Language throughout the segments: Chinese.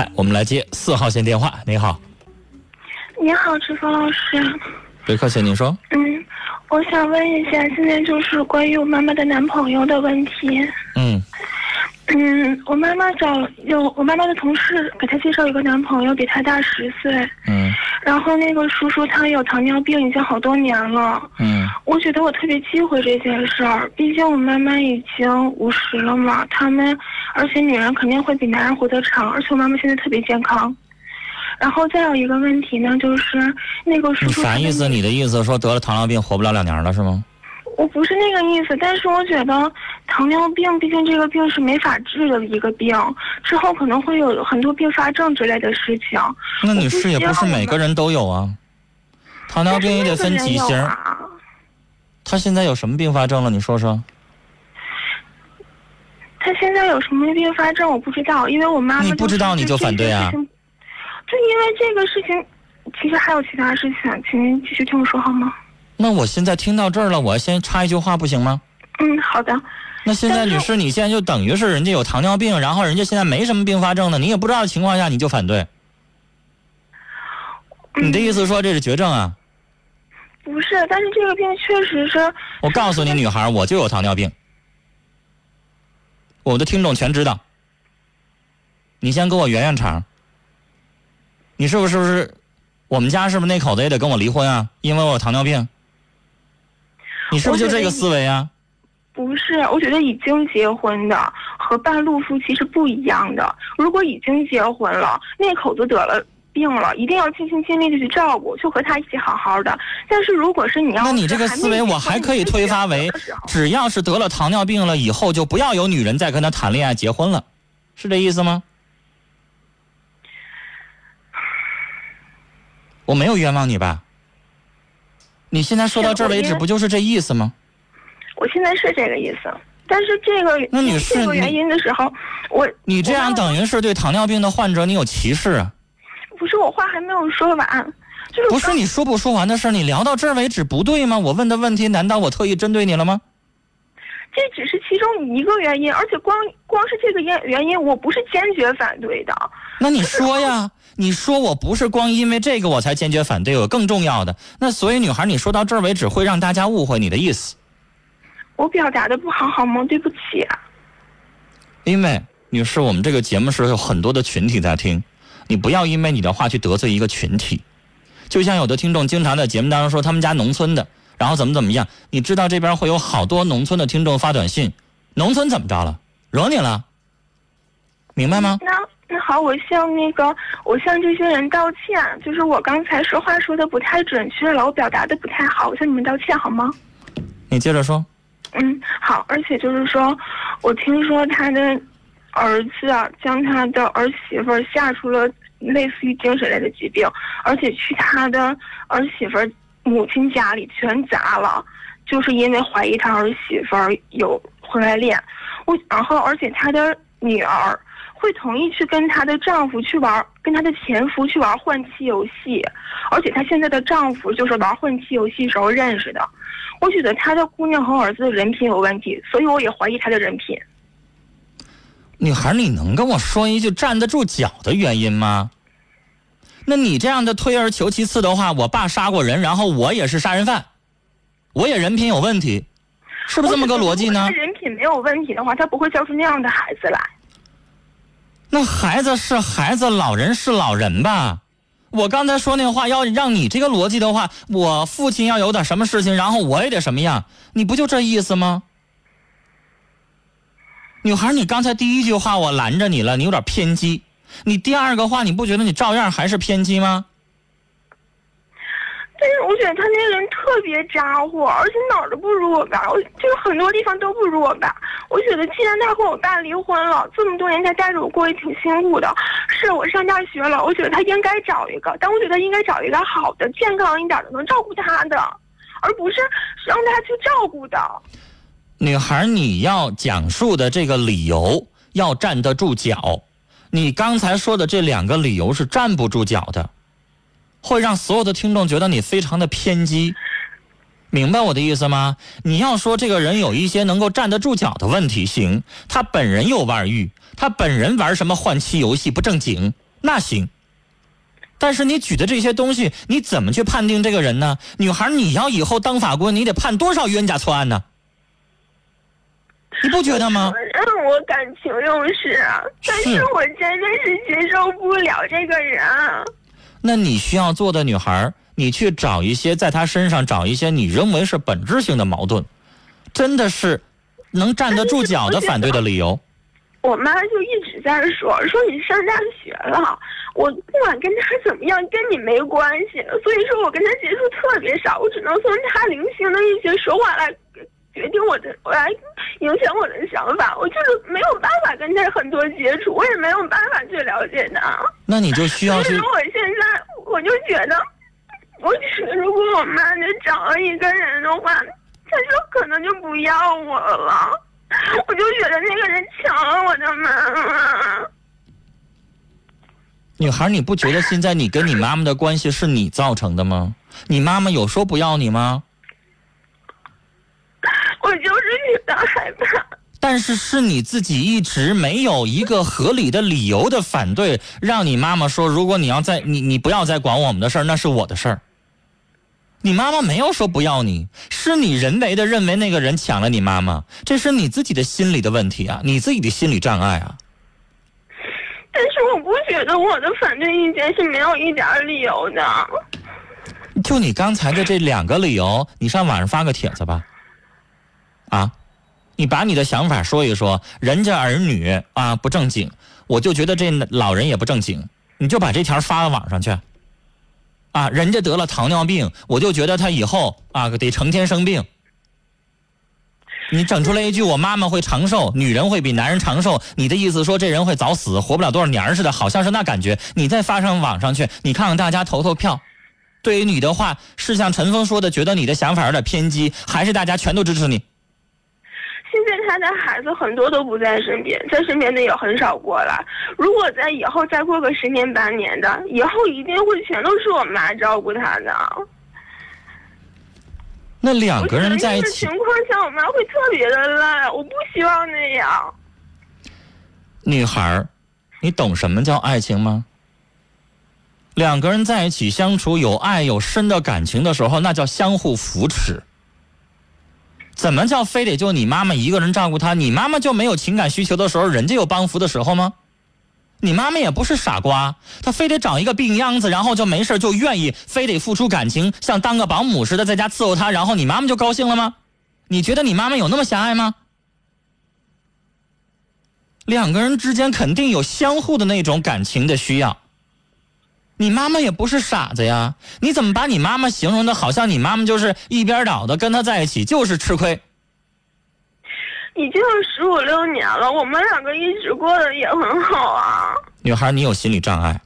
哎，我们来接四号线电话。您好，你好，志峰老师。别客气，您说。嗯，我想问一下，现在就是关于我妈妈的男朋友的问题。嗯嗯，我妈妈找有我妈妈的同事给她介绍一个男朋友，比她大十岁。嗯然后那个叔叔他有糖尿病，已经好多年了。嗯我觉得我特别忌讳这件事儿，毕竟我妈妈已经五十了嘛，他们而且女人肯定会比男人活得长，而且我妈妈现在特别健康。然后再有一个问题呢，就是那个叔你叔他的啥意思？你的意思说得了糖尿病活不了两年了是吗？我不是那个意思，但是我觉得糖尿病毕竟这个病是没法治的一个病，之后可能会有很多并发症之类的事情。那女士也不是每个人都有啊，糖尿病也得分几型但是那个人有。啊她现在有什么并发症了？你说说。他现在有什么并发症我不知道，因为我妈妈你不知道你就反对啊就因为这个事情，其实还有其他事情，请您继续听我说好吗？那我现在听到这儿了，我先插一句话不行吗？嗯，好的。那现在女士，你现在就等于是人家有糖尿病，然后人家现在没什么并发症呢，你也不知道的情况下你就反对，嗯你的意思说这是绝症啊？不是，但是这个病确实是，我告诉你，女孩，我就有糖尿病，我的听众全知道。你先给我圆圆场，你是不是不是？我们家是不是那口子也得跟我离婚啊？因为我有糖尿病。你是不是就这个思维啊？不是，我觉得已经结婚的和半路夫妻是不一样的。如果已经结婚了，那口子得了病了，一定要尽心尽力的去照顾，就和他一起好好的。但是如果是你要，那你这个思维我还可以推发为，只要是得了糖尿病了以后，就不要有女人再跟他谈恋爱结婚了，是这意思吗？我没有冤枉你吧？你现在说到这儿为止，不就是这意思吗？我现在是这个意思，但是这个那女士这个原因的时候，我你这样等于是对糖尿病的患者你有歧视啊！不是我话还没有说完，就是不是你说不说完的事儿，你聊到这儿为止不对吗？我问的问题难道我特意针对你了吗？这只是其中一个原因，而且光光是这个原原因，我不是坚决反对的。那你说呀，你说我不是光因为这个我才坚决反对，有更重要的。那所以女孩，你说到这儿为止会让大家误会你的意思，我表达的不好好吗？对不起。啊因为女士，我们这个节目是有很多的群体在听，你不要因为你的话去得罪一个群体。就像有的听众经常在节目当中说他们家农村的，然后怎么怎么样，你知道这边会有好多农村的听众发短信，农村怎么着了，惹你了，明白吗？那那好，我向那个我向这些人道歉，就是我刚才说话说的不太准确了，我表达的不太好，我向你们道歉好吗？你接着说。嗯，好，而且就是说，我听说他的儿子啊，将他的儿媳妇吓出了类似于精神类的疾病，而且去他的儿媳妇母亲家里全砸了，就是因为怀疑他儿媳妇有婚外恋。我然后，而且他的女儿会同意去跟她的丈夫去玩，跟她的前夫去玩换妻游戏，而且她现在的丈夫就是玩换妻游戏时候认识的。我觉得她的姑娘和儿子的人品有问题，所以我也怀疑她的人品。女孩，你能跟我说一句站得住脚的原因吗？那你这样的退而求其次的话，我爸杀过人，然后我也是杀人犯，我也人品有问题，是不是这么个逻辑呢？人品没有问题的话，他不会教出那样的孩子来。那孩子是孩子，老人是老人吧？我刚才说那话，要让你这个逻辑的话，我父亲要有点什么事情，然后我也得什么样，你不就这意思吗？女孩，你刚才第一句话我拦着你了，你有点偏激。你第二个话，你不觉得你照样还是偏激吗？但是我觉得他那个人特别咋呼，而且哪儿都不如我爸，我就是很多地方都不如我爸。我觉得既然他和我爸离婚了，这么多年他带着我过也挺辛苦的。是我上大学了，我觉得他应该找一个，但我觉得应该找一个好的、健康一点的，能照顾他的，而不是让他去照顾的。女孩，你要讲述的这个理由要站得住脚。你刚才说的这两个理由是站不住脚的，会让所有的听众觉得你非常的偏激。明白我的意思吗？你要说这个人有一些能够站得住脚的问题，行，他本人有外遇，他本人玩什么换妻游戏不正经，那行。但是你举的这些东西，你怎么去判定这个人呢？女孩，你要以后当法官，你得判多少冤假错案呢？你不觉得吗？让我感情用事啊，但是我真的是接受不了这个人。那你需要做的，女孩，你去找一些在她身上找一些你认为是本质性的矛盾，真的是能站得住脚的反对的理由。我妈就一直在说，说你上大学了，我不管跟他怎么样，跟你没关系。所以说我跟他接触特别少，我只能从他零星的一些说话来。决定我的，我来影响我的想法，我就是没有办法跟他很多接触，我也没有办法去了解他。那你就需要去。我现在我就觉得，我觉得如果我妈就找了一个人的话，他就可能就不要我了。我就觉得那个人抢了我的妈妈。女孩，你不觉得现在你跟你妈妈的关系是你造成的吗？你妈妈有说不要你吗？我就是觉得害怕，但是是你自己一直没有一个合理的理由的反对，让你妈妈说，如果你要再你你不要再管我们的事儿，那是我的事儿。你妈妈没有说不要你，是你人为的认为那个人抢了你妈妈，这是你自己的心理的问题啊，你自己的心理障碍啊。但是我不觉得我的反对意见是没有一点理由的。就你刚才的这两个理由，你上网上发个帖子吧。啊，你把你的想法说一说，人家儿女啊不正经，我就觉得这老人也不正经，你就把这条发到网上去。啊，人家得了糖尿病，我就觉得他以后啊得成天生病。你整出来一句我妈妈会长寿，女人会比男人长寿，你的意思说这人会早死，活不了多少年似的，好像是那感觉。你再发上网上去，你看看大家投投票。对于你的话，是像陈峰说的，觉得你的想法有点偏激，还是大家全都支持你？现在他的孩子很多都不在身边，在身边的也很少过来。如果在以后再过个十年八年的，以后一定会全都是我妈照顾他的。那两个人在一起，情况下我妈会特别的累，我不希望那样。女孩，你懂什么叫爱情吗？两个人在一起相处，有爱有深的感情的时候，那叫相互扶持。怎么叫非得就你妈妈一个人照顾他？你妈妈就没有情感需求的时候，人家有帮扶的时候吗？你妈妈也不是傻瓜，她非得找一个病秧子，然后就没事就愿意非得付出感情，像当个保姆似的在家伺候他，然后你妈妈就高兴了吗？你觉得你妈妈有那么狭隘吗？两个人之间肯定有相互的那种感情的需要。你妈妈也不是傻子呀，你怎么把你妈妈形容的好像你妈妈就是一边倒的跟他在一起就是吃亏？已经有十五六年了，我们两个一直过得也很好啊。女孩，你有心理障碍。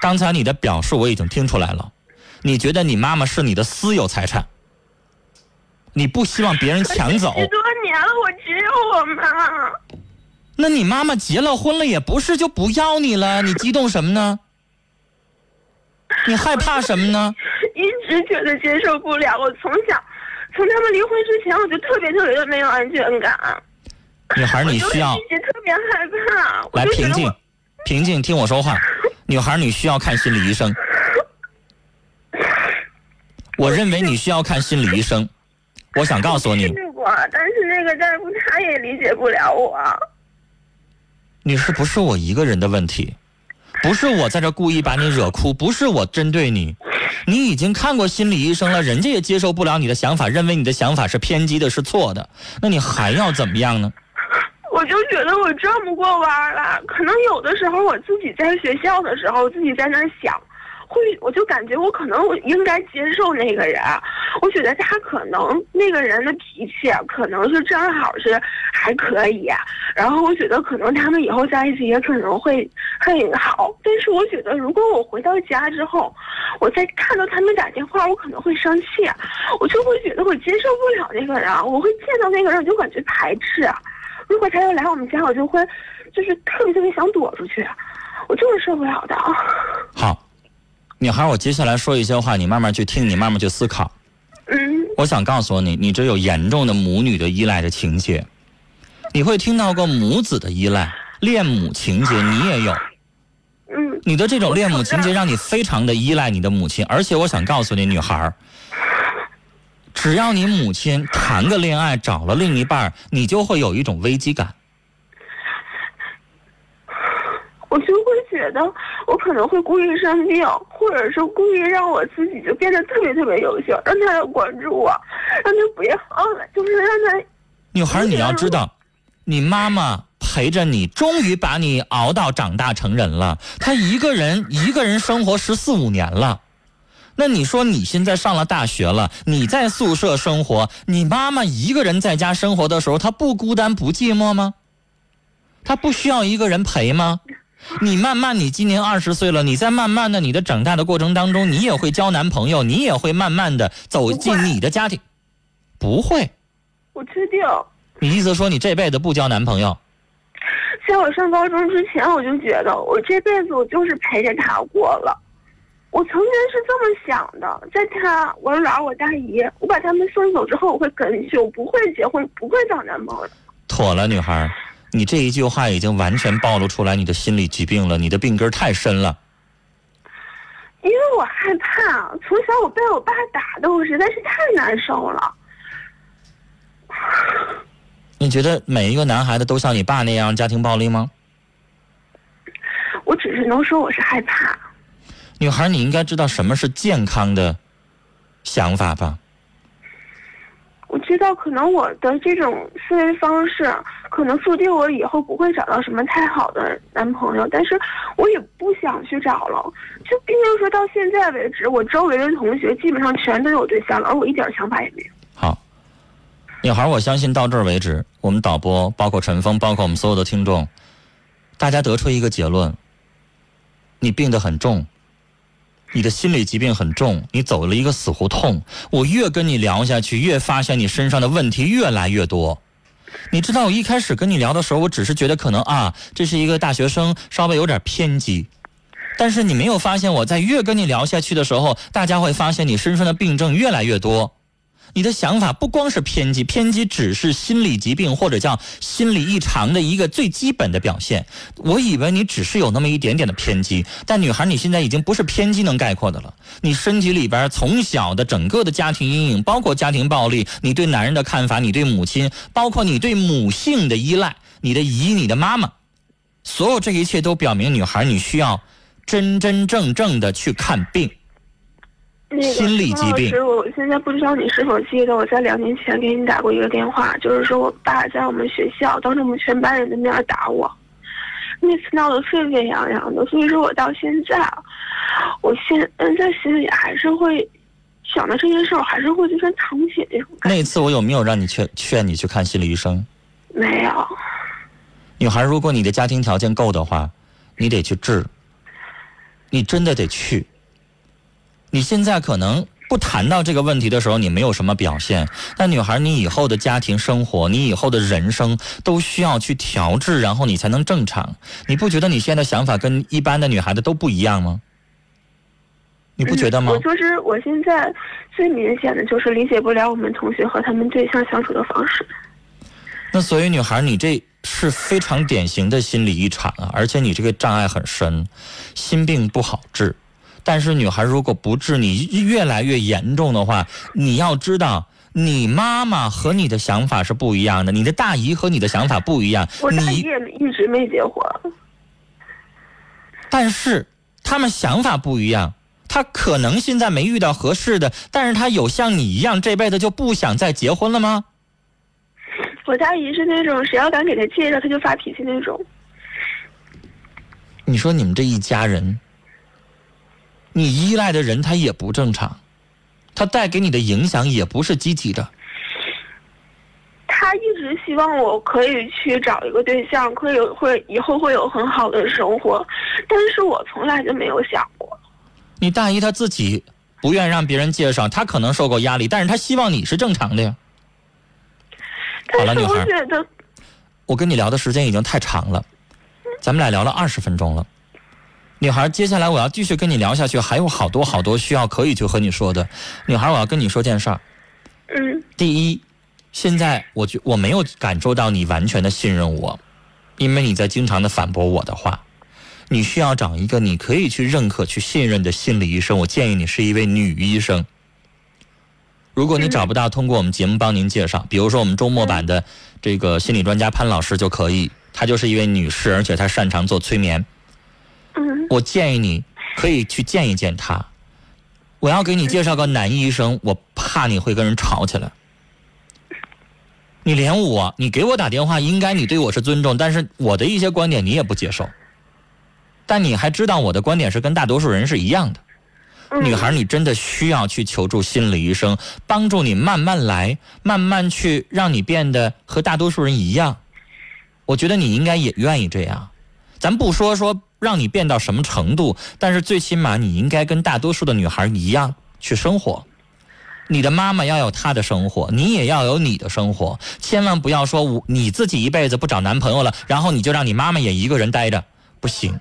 刚才你的表述我已经听出来了，你觉得你妈妈是你的私有财产，你不希望别人抢走。十多年了，我只有我妈。那你妈妈结了婚了，也不是就不要你了？你激动什么呢？你害怕什么呢？一直觉得接受不了。我从小，从他们离婚之前，我就特别特别的没有安全感。女孩，你需要。一直特别害怕。来平静，平静，听我说话。女孩，你需要看心理医生。我认为你需要看心理医生。我想告诉你。过，但是那个大夫他也理解不了我。你是，不是我一个人的问题。不是我在这故意把你惹哭，不是我针对你，你已经看过心理医生了，人家也接受不了你的想法，认为你的想法是偏激的，是错的，那你还要怎么样呢？我就觉得我转不过弯了，可能有的时候我自己在学校的时候，自己在那想。会，我就感觉我可能我应该接受那个人，我觉得他可能那个人的脾气可能是正好是还可以，然后我觉得可能他们以后在一起也可能会很好。但是我觉得如果我回到家之后，我再看到他们打电话，我可能会生气，我就会觉得我接受不了那个人，我会见到那个人就感觉排斥。如果他要来我们家，我就会就是特别特别想躲出去，我就是受不了的。好。女孩，我接下来说一些话，你慢慢去听，你慢慢去思考。嗯。我想告诉你，你这有严重的母女的依赖的情节，你会听到过母子的依赖、恋母情节，你也有。嗯。你的这种恋母情节让你非常的依赖你的母亲，而且我想告诉你，女孩儿，只要你母亲谈个恋爱找了另一半，你就会有一种危机感。我就会觉得我可能会故意生病，或者是故意让我自己就变得特别特别优秀，让他来关注我，让他不要了，就是让他。女孩，你要知道，你妈妈陪着你，终于把你熬到长大成人了。她一个人一个人生活十四五年了，那你说你现在上了大学了，你在宿舍生活，你妈妈一个人在家生活的时候，她不孤单不寂寞吗？她不需要一个人陪吗？你慢慢，你今年二十岁了，你在慢慢的你的长大的过程当中，你也会交男朋友，你也会慢慢的走进你的家庭，不会。我确定。你意思说你这辈子不交男朋友？在我上高中之前，我就觉得我这辈子我就是陪着他过了。我曾经是这么想的，在他我姥我大姨，我把他们送走之后，我会跟去，我不会结婚，不会找男朋友。妥了，女孩，你这一句话已经完全暴露出来你的心理疾病了，你的病根太深了。因为我害怕，从小我被我爸打的，我实在是太难受了。你觉得每一个男孩子都像你爸那样家庭暴力吗？我只是能说我是害怕。女孩，你应该知道什么是健康的想法吧？我知道，可能我的这种思维方式，可能注定我以后不会找到什么太好的男朋友，但是我也不想去找了。就毕竟说到现在为止，我周围的同学基本上全都有对象了，而我一点想法也没有。好，女孩，我相信到这儿为止，我们导播，包括陈峰，包括我们所有的听众，大家得出一个结论：你病得很重，你的心理疾病很重，你走了一个死胡同。我越跟你聊下去，越发现你身上的问题越来越多。你知道，我一开始跟你聊的时候，我只是觉得可能啊，这是一个大学生，稍微有点偏激。但是你没有发现，我在越跟你聊下去的时候，大家会发现你身上的病症越来越多。你的想法不光是偏激，偏激只是心理疾病或者叫心理异常的一个最基本的表现。我以为你只是有那么一点点的偏激，但女孩你现在已经不是偏激能概括的了。你身体里边从小的整个的家庭阴影，包括家庭暴力，你对男人的看法，你对母亲，包括你对母性的依赖，你的姨、你的妈妈，所有这一切都表明，女孩你需要真真正正的去看病。那个心理疾病陈老师，我现在不知道你是否记得，我在两年前给你打过一个电话，就是说我爸在我们学校当着我们全班人的面打我，那次闹得沸沸扬扬的，所以说我到现在，我现嗯在心里还是会想到这件事，我还是会就是淌血那种感觉。那次我有没有让你劝劝你去看心理医生？没有，女孩，如果你的家庭条件够的话，你得去治，你真的得去。你现在可能不谈到这个问题的时候，你没有什么表现。但女孩，你以后的家庭生活，你以后的人生都需要去调制，然后你才能正常。你不觉得你现在想法跟一般的女孩子都不一样吗？你不觉得吗嗯我？就是我现在最明显的就是理解不了我们同学和他们对象相处的方式。那所以，女孩，你这是非常典型的心理异常啊，而且你这个障碍很深，心病不好治。但是，女孩如果不治，你越来越严重的话，你要知道，你妈妈和你的想法是不一样的，你的大姨和你的想法不一样我。大姨你也一直没结婚。但是他们想法不一样，他可能现在没遇到合适的，但是他有像你一样这辈子就不想再结婚了吗？我大姨是那种谁要敢给她介绍，她就发脾气那种。你说你们这一家人，你依赖的人他也不正常，他带给你的影响也不是积极的。他一直希望我可以去找一个对象，可以有会以后会有很好的生活，但是我从来就没有想过。你大姨她自己不愿让别人介绍，她可能受过压力，但是她希望你是正常的呀。好了女孩，我跟你聊的时间已经太长了，咱们俩聊了二十分钟了。女孩，接下来我要继续跟你聊下去，还有好多好多需要可以去和你说的。女孩，我要跟你说件事儿。嗯第一，现在我觉我没有感受到你完全的信任我，因为你在经常的反驳我的话。你需要找一个你可以去认可、去信任的心理医生。我建议你是一位女医生。如果你找不到，通过我们节目帮您介绍，比如说我们周末版的这个心理专家潘老师就可以，她就是一位女士，而且她擅长做催眠。嗯我建议你可以去见一见他。我要给你介绍个男医生，我怕你会跟人吵起来。你连我，你给我打电话，应该你对我是尊重，但是我的一些观点你也不接受。但你还知道我的观点是跟大多数人是一样的。嗯，女孩，你真的需要去求助心理医生，帮助你慢慢来，慢慢去让你变得和大多数人一样。我觉得你应该也愿意这样。咱不说说让你变到什么程度，但是最起码你应该跟大多数的女孩一样去生活。你的妈妈要有她的生活，你也要有你的生活，千万不要说我你自己一辈子不找男朋友了，然后你就让你妈妈也一个人待着，不行。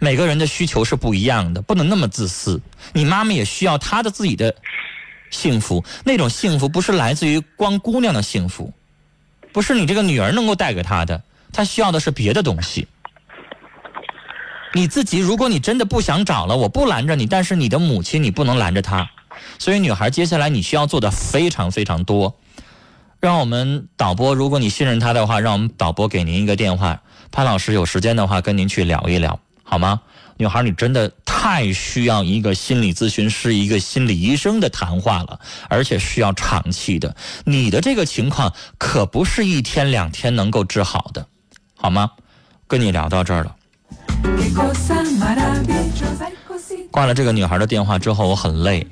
每个人的需求是不一样的，不能那么自私。你妈妈也需要她的自己的幸福，那种幸福不是来自于光姑娘的幸福，不是你这个女儿能够带给她的，她需要的是别的东西。你自己，如果你真的不想找了，我不拦着你，但是你的母亲你不能拦着她。所以，女孩，接下来你需要做的非常非常多。让我们导播，如果你信任他的话，让我们导播给您一个电话，潘老师有时间的话跟您去聊一聊，好吗？女孩，你真的太需要一个心理咨询师、一个心理医生的谈话了，而且需要长期的。你的这个情况可不是一天两天能够治好的，好吗？跟你聊到这儿了。挂了这个女孩的电话之后，我很累，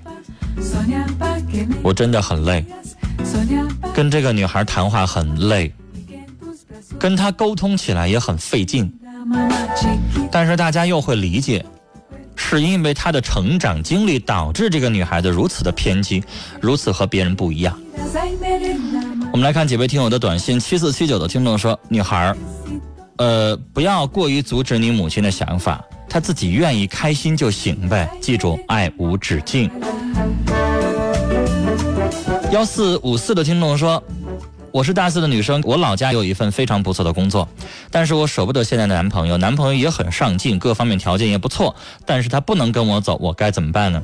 我真的很累，跟这个女孩谈话很累，跟她沟通起来也很费劲。但是大家又会理解，是因为她的成长经历导致这个女孩子如此的偏激，如此和别人不一样。我们来看几位听友的短信，七四七九的听众说：“女孩，呃，不要过于阻止你母亲的想法，她自己愿意开心就行呗。记住，爱无止境。”幺四五四的听众说。我是大四的女生，我老家有一份非常不错的工作，但是我舍不得现在的男朋友，男朋友也很上进，各方面条件也不错，但是他不能跟我走，我该怎么办呢？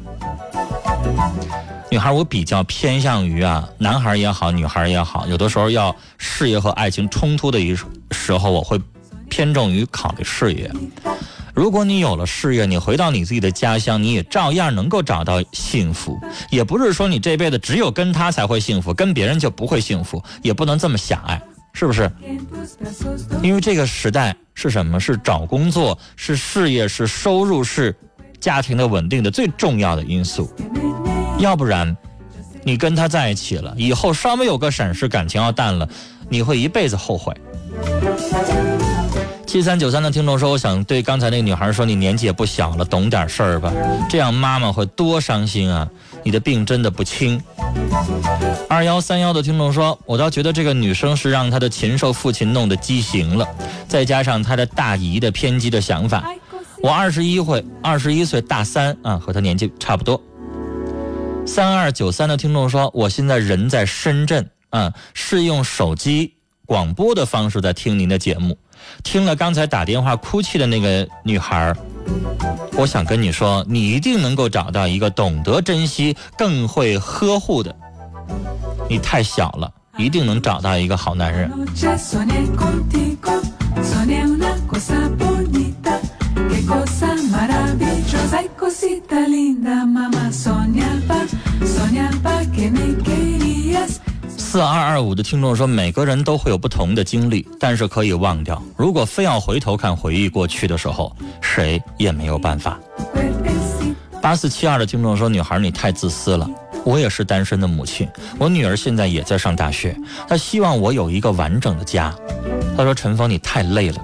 女孩，我比较偏向于啊，男孩也好，女孩也好，有的时候要事业和爱情冲突的一时候，我会偏重于考虑事业。如果你有了事业，你回到你自己的家乡，你也照样能够找到幸福。也不是说你这辈子只有跟他才会幸福，跟别人就不会幸福，也不能这么狭隘，是不是？因为这个时代是什么？是找工作，是事业，是收入，是家庭的稳定的最重要的因素。要不然，你跟他在一起了，以后稍微有个闪失，感情要淡了，你会一辈子后悔。七三九三的听众说：“我想对刚才那个女孩说，你年纪也不小了，懂点事儿吧，这样妈妈会多伤心啊！你的病真的不轻。”二幺三幺的听众说：“我倒觉得这个女生是让她的禽兽父亲弄得畸形了，再加上她的大姨的偏激的想法。我二十一岁，二十一岁大三啊，和她年纪差不多。”三二九三的听众说：“我现在人在深圳啊，是用手机广播的方式在听您的节目。”听了刚才打电话哭泣的那个女孩，我想跟你说，你一定能够找到一个懂得珍惜、更会呵护的。你太小了，一定能找到一个好男人。四二二五的听众说，每个人都会有不同的经历，但是可以忘掉。如果非要回头看回忆过去的时候，谁也没有办法。八四七二的听众说，女孩你太自私了。我也是单身的母亲，我女儿现在也在上大学，她希望我有一个完整的家。她说，陈峰你太累了，